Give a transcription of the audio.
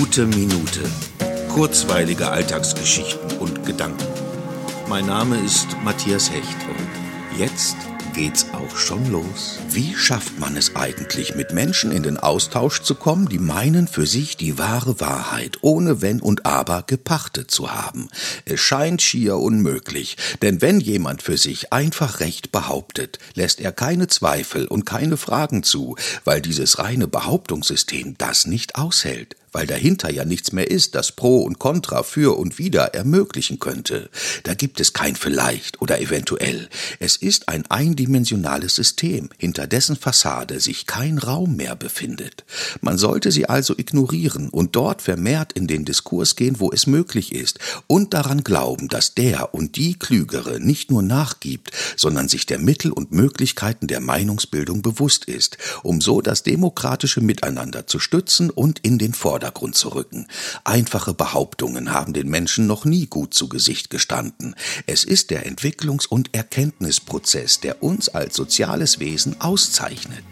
Gute Minute. Kurzweilige Alltagsgeschichten und Gedanken. Mein Name ist Matthias Hecht und jetzt geht's auch schon los. Wie schafft man es eigentlich, mit Menschen in den Austausch zu kommen, die meinen, für sich die wahre Wahrheit ohne Wenn und Aber gepachtet zu haben? Es scheint schier unmöglich, denn wenn jemand für sich einfach Recht behauptet, lässt er keine Zweifel und keine Fragen zu, weil dieses reine Behauptungssystem das nicht aushält weil dahinter ja nichts mehr ist, das Pro und Contra für und wider ermöglichen könnte. Da gibt es kein vielleicht oder eventuell. Es ist ein eindimensionales System, hinter dessen Fassade sich kein Raum mehr befindet. Man sollte sie also ignorieren und dort vermehrt in den Diskurs gehen, wo es möglich ist, und daran glauben, dass der und die Klügere nicht nur nachgibt, sondern sich der Mittel und Möglichkeiten der Meinungsbildung bewusst ist, um so das demokratische Miteinander zu stützen und in den Vordergrund Vordergrund zu rücken. Einfache Behauptungen haben den Menschen noch nie gut zu Gesicht gestanden. Es ist der Entwicklungs- und Erkenntnisprozess, der uns als soziales Wesen auszeichnet.